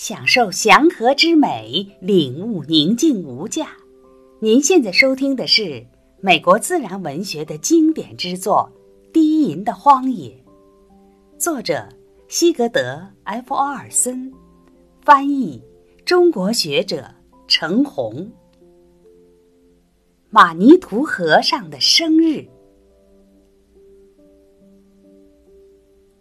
享受祥和之美，领悟宁静无价。您现在收听的是美国自然文学的经典之作《低吟的荒野》，作者西格德·埃奥尔森，翻译中国学者程红。马尼图和尚的生日。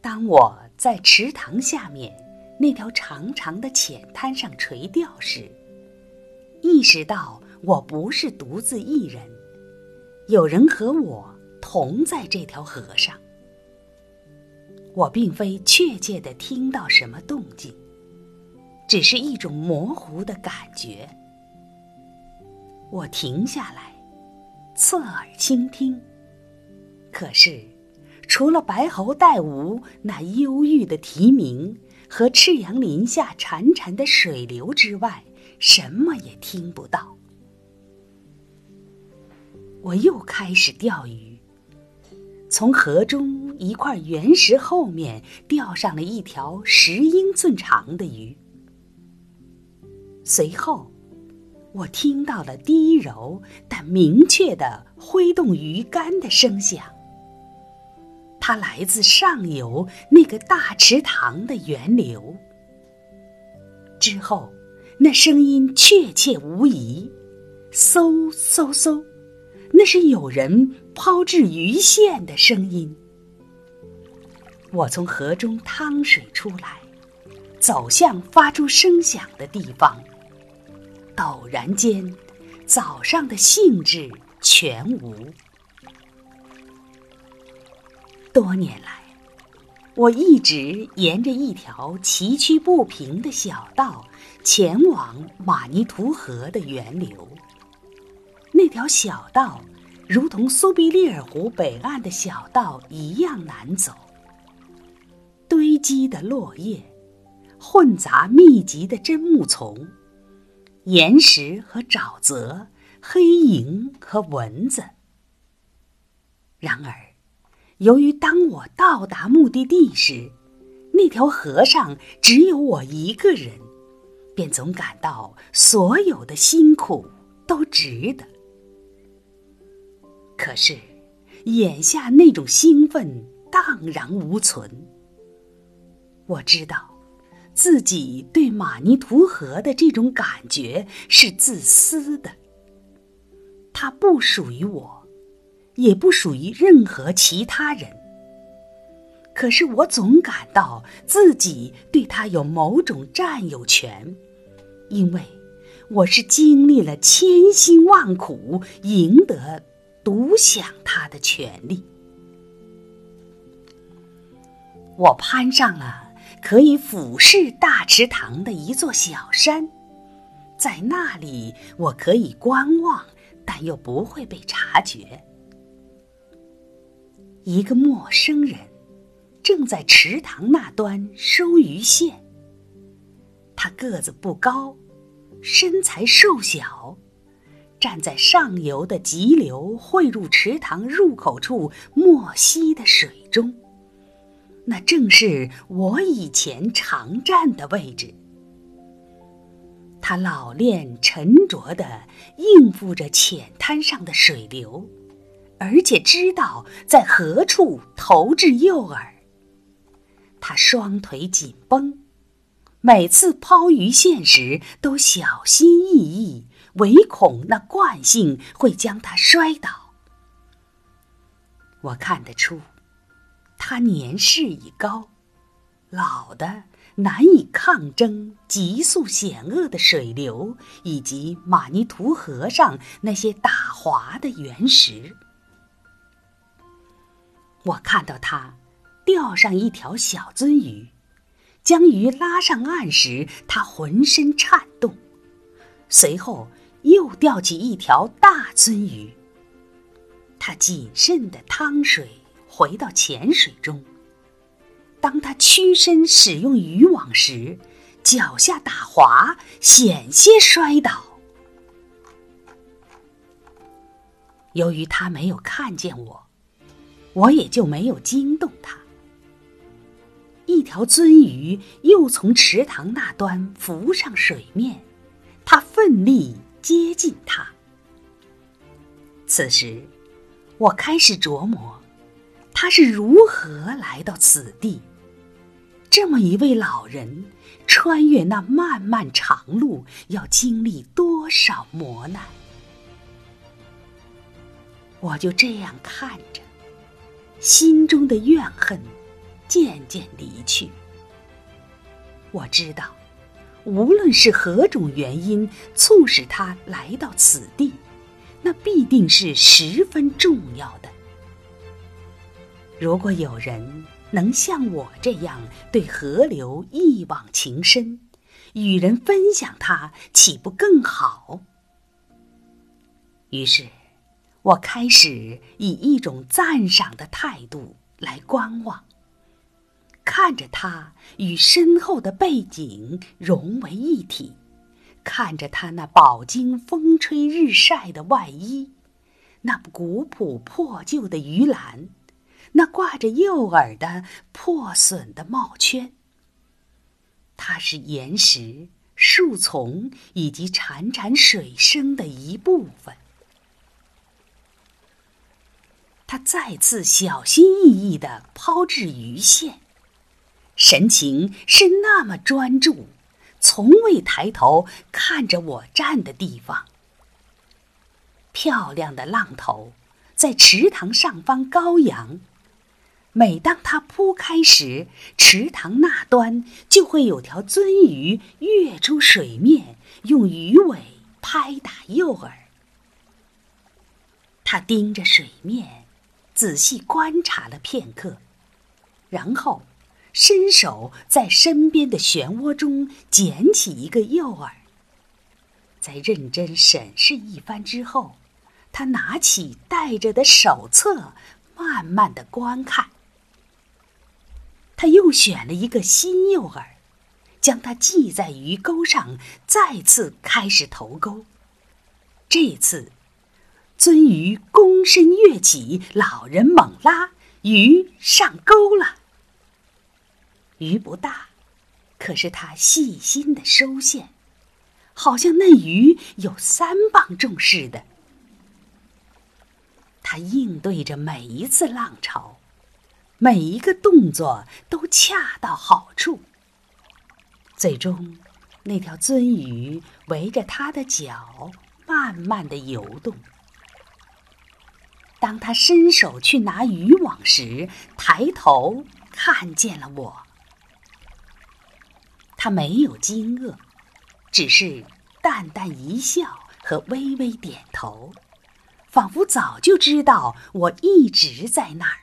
当我在池塘下面。那条长长的浅滩上垂钓时，意识到我不是独自一人，有人和我同在这条河上。我并非确切的听到什么动静，只是一种模糊的感觉。我停下来，侧耳倾听，可是，除了白喉带吴那忧郁的啼鸣。和赤杨林下潺潺的水流之外，什么也听不到。我又开始钓鱼，从河中一块原石后面钓上了一条十英寸长的鱼。随后，我听到了低柔但明确的挥动鱼竿的声响。它来自上游那个大池塘的源流。之后，那声音确切无疑，嗖嗖嗖，那是有人抛掷鱼线的声音。我从河中趟水出来，走向发出声响的地方。陡然间，早上的兴致全无。多年来，我一直沿着一条崎岖不平的小道前往马尼图河的源流。那条小道如同苏必利尔湖北岸的小道一样难走。堆积的落叶，混杂密集的针木丛，岩石和沼泽，黑蝇和蚊子。然而。由于当我到达目的地时，那条河上只有我一个人，便总感到所有的辛苦都值得。可是，眼下那种兴奋荡然无存。我知道，自己对马尼图河的这种感觉是自私的，它不属于我。也不属于任何其他人。可是我总感到自己对他有某种占有权，因为我是经历了千辛万苦赢得独享他的权利。我攀上了可以俯视大池塘的一座小山，在那里我可以观望，但又不会被察觉。一个陌生人正在池塘那端收鱼线。他个子不高，身材瘦小，站在上游的急流汇入池塘入口处没溪的水中。那正是我以前常站的位置。他老练沉着地应付着浅滩上的水流。而且知道在何处投掷诱饵。他双腿紧绷，每次抛鱼线时都小心翼翼，唯恐那惯性会将他摔倒。我看得出，他年事已高，老的难以抗争急速险恶的水流以及马尼图河上那些打滑的原石。我看到他钓上一条小鳟鱼，将鱼拉上岸时，他浑身颤动；随后又钓起一条大鳟鱼。他谨慎地趟水回到浅水中。当他屈身使用渔网时，脚下打滑，险些摔倒。由于他没有看见我。我也就没有惊动他。一条鳟鱼又从池塘那端浮上水面，它奋力接近它。此时，我开始琢磨，他是如何来到此地。这么一位老人，穿越那漫漫长路，要经历多少磨难？我就这样看着，心中的怨恨渐渐离去。我知道，无论是何种原因促使他来到此地。那必定是十分重要的。如果有人能像我这样对河流一往情深，与人分享它，岂不更好？于是，我开始以一种赞赏的态度来观望，看着它与身后的背景融为一体。看着他那饱经风吹日晒的外衣，那古朴破旧的鱼篮，那挂着诱饵的破损的帽圈。它是岩石、树丛以及潺潺水声的一部分。他再次小心翼翼地抛掷鱼线，神情是那么专注。从未抬头看着我站的地方。漂亮的浪头在池塘上方高扬，每当它铺开时，池塘那端就会有条鳟鱼跃出水面，用鱼尾拍打诱饵。他盯着水面，仔细观察了片刻，然后。伸手在身边的漩涡中捡起一个诱饵，在认真审视一番之后，他拿起带着的手册，慢慢的观看。他又选了一个新诱饵，将它系在鱼钩上，再次开始投钩。这次，鳟鱼躬身跃起，老人猛拉，鱼上钩了。鱼不大，可是他细心的收线，好像那鱼有三磅重似的。他应对着每一次浪潮，每一个动作都恰到好处。最终，那条鳟鱼围着他的脚慢慢的游动。当他伸手去拿渔网时，抬头看见了我。他没有惊愕，只是淡淡一笑和微微点头，仿佛早就知道我一直在那儿。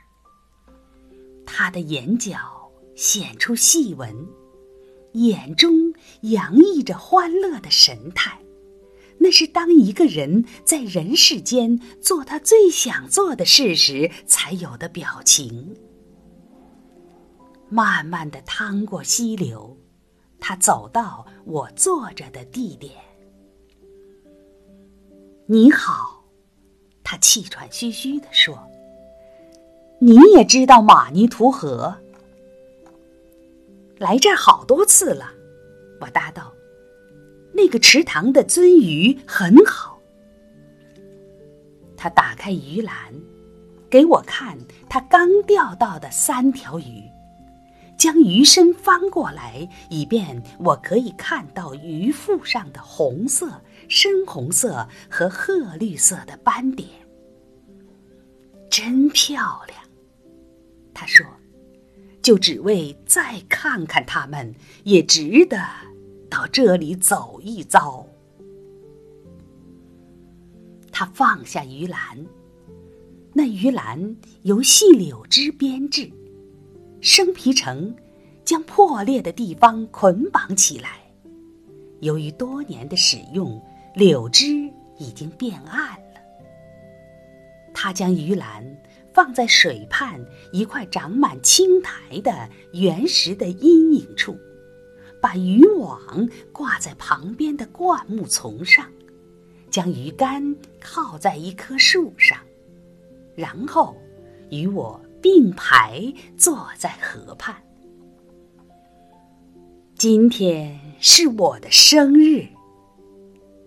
他的眼角显出细纹，眼中洋溢着欢乐的神态，那是当一个人在人世间做他最想做的事时才有的表情。慢慢的趟过溪流。他走到我坐着的地点。你好，他气喘吁吁地说：“你也知道马尼图河？来这儿好多次了。”我答道：“那个池塘的鳟鱼很好。”他打开鱼篮，给我看他刚钓到的三条鱼。将鱼身翻过来，以便我可以看到鱼腹上的红色、深红色和褐绿色的斑点。真漂亮，他说，就只为再看看它们，也值得到这里走一遭。他放下鱼篮，那鱼篮由细柳枝编制。生皮绳将破裂的地方捆绑起来。由于多年的使用，柳枝已经变暗了。他将鱼篮放在水畔一块长满青苔的原石的阴影处，把渔网挂在旁边的灌木丛上，将鱼竿靠在一棵树上，然后与我。并排坐在河畔。今天是我的生日。”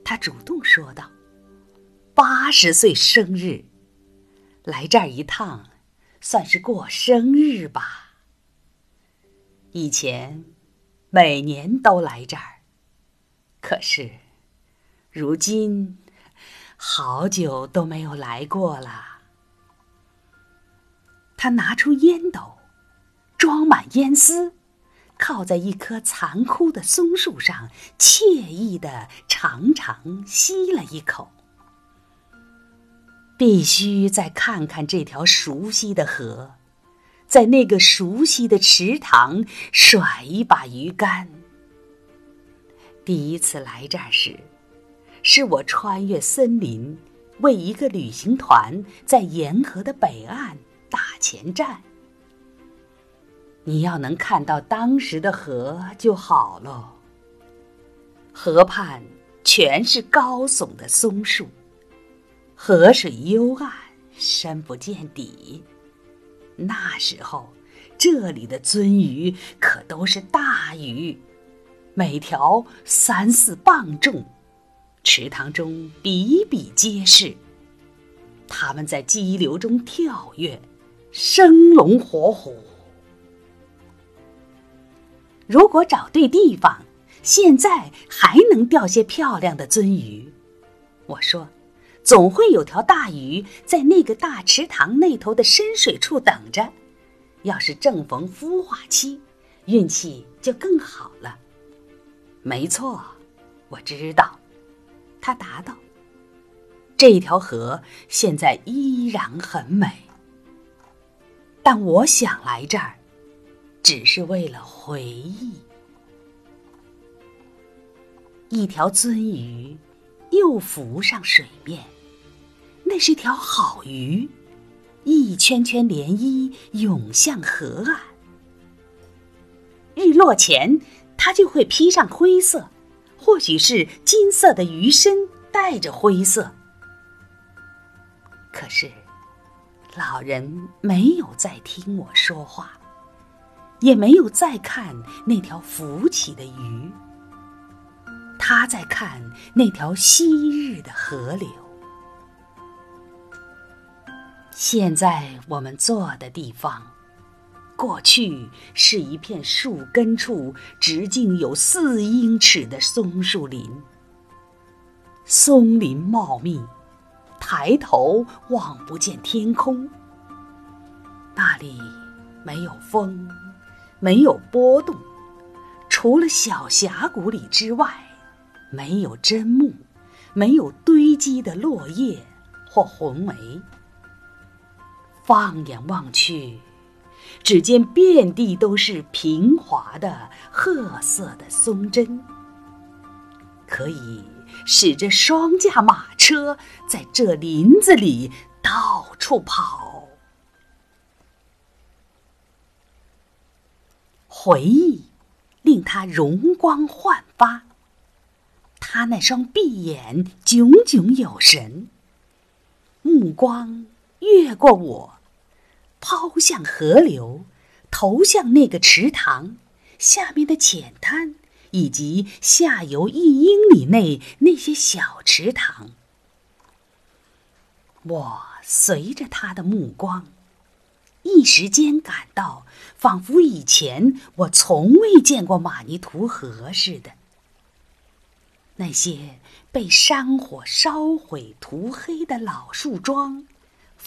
他主动说道，“八十岁生日，来这儿一趟，算是过生日吧。以前每年都来这儿，可是如今好久都没有来过了。”他拿出烟斗，装满烟丝，靠在一棵残枯的松树上，惬意的长长吸了一口。必须再看看这条熟悉的河，在那个熟悉的池塘甩一把鱼竿。第一次来这儿时，是我穿越森林，为一个旅行团在沿河的北岸。打前站，你要能看到当时的河就好喽。河畔全是高耸的松树，河水幽暗，深不见底。那时候，这里的鳟鱼可都是大鱼，每条三四磅重，池塘中比比皆是。它们在激流中跳跃。生龙活虎。如果找对地方，现在还能钓些漂亮的鳟鱼。我说，总会有条大鱼在那个大池塘那头的深水处等着。要是正逢孵化期，运气就更好了。没错，我知道。他答道：“这条河现在依然很美。”但我想来这儿，只是为了回忆。一条鳟鱼又浮上水面，那是条好鱼，一圈圈涟漪涌向河岸。日落前，它就会披上灰色，或许是金色的鱼身带着灰色。可是。老人没有再听我说话，也没有再看那条浮起的鱼。他在看那条昔日的河流。现在我们坐的地方，过去是一片树根处直径有四英尺的松树林。松林茂密。抬头望不见天空，那里没有风，没有波动，除了小峡谷里之外，没有针木，没有堆积的落叶或红梅。放眼望去，只见遍地都是平滑的褐色的松针，可以。使着双驾马车在这林子里到处跑，回忆令他容光焕发。他那双碧眼炯炯有神，目光越过我，抛向河流，投向那个池塘下面的浅滩。以及下游一英里内那些小池塘，我随着他的目光，一时间感到仿佛以前我从未见过马尼图河似的。那些被山火烧毁、涂黑的老树桩，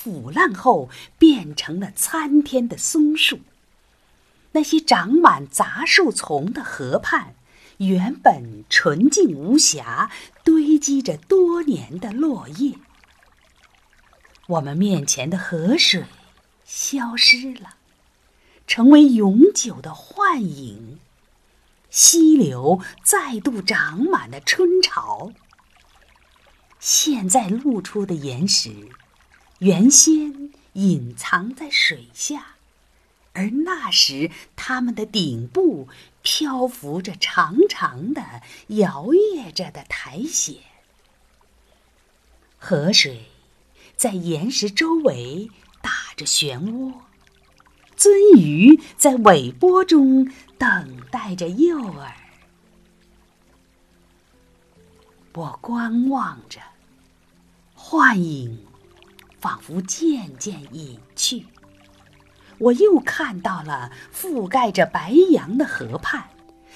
腐烂后变成了参天的松树；那些长满杂树丛的河畔。原本纯净无瑕，堆积着多年的落叶。我们面前的河水消失了，成为永久的幻影。溪流再度长满了春潮。现在露出的岩石，原先隐藏在水下而那时它们的顶部漂浮着长长的摇曳着的苔藓。河水在岩石周围打着漩涡鳟鱼在尾波中等待着诱饵。我观望着幻影仿佛渐渐隐去。我又看到了覆盖着白杨的河畔，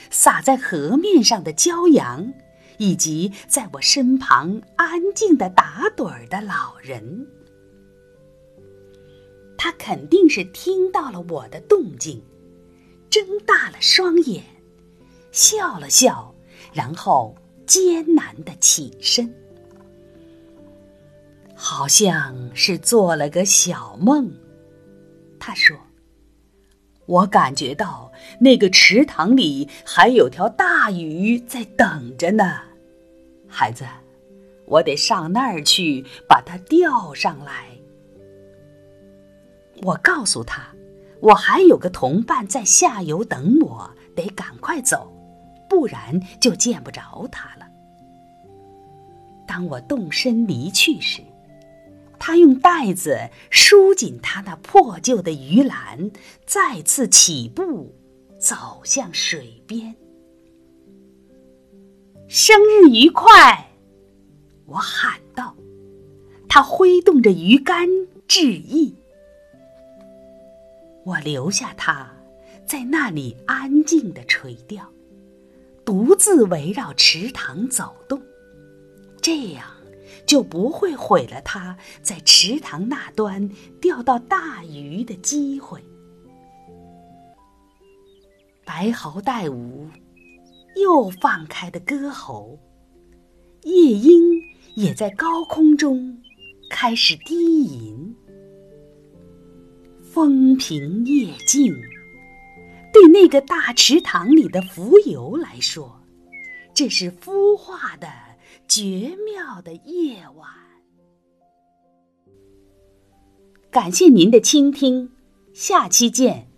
洒在河面上的骄阳，以及在我身旁安静的打盹儿的老人。他肯定是听到了我的动静，睁大了双眼，笑了笑，然后艰难的起身，好像是做了个小梦。他说：“我感觉到那个池塘里还有条大鱼在等着呢，孩子，我得上那儿去把它钓上来。”我告诉他，我还有个同伴在下游等我，得赶快走，不然就见不着他了。当我动身离去时，他用带子收紧他那破旧的鱼篮，再次起步，走向水边。生日愉快！我喊道。他挥动着鱼竿致意。我留下他，在那里安静的垂钓，独自围绕池塘走动，这样。就不会毁了他在池塘那端钓到大鱼的机会。白毫带舞，又放开的歌喉，夜莺也在高空中开始低吟。风平夜静，对那个大池塘里的浮游来说，这是孵化的。绝妙的夜晚，感谢您的倾听，下期见。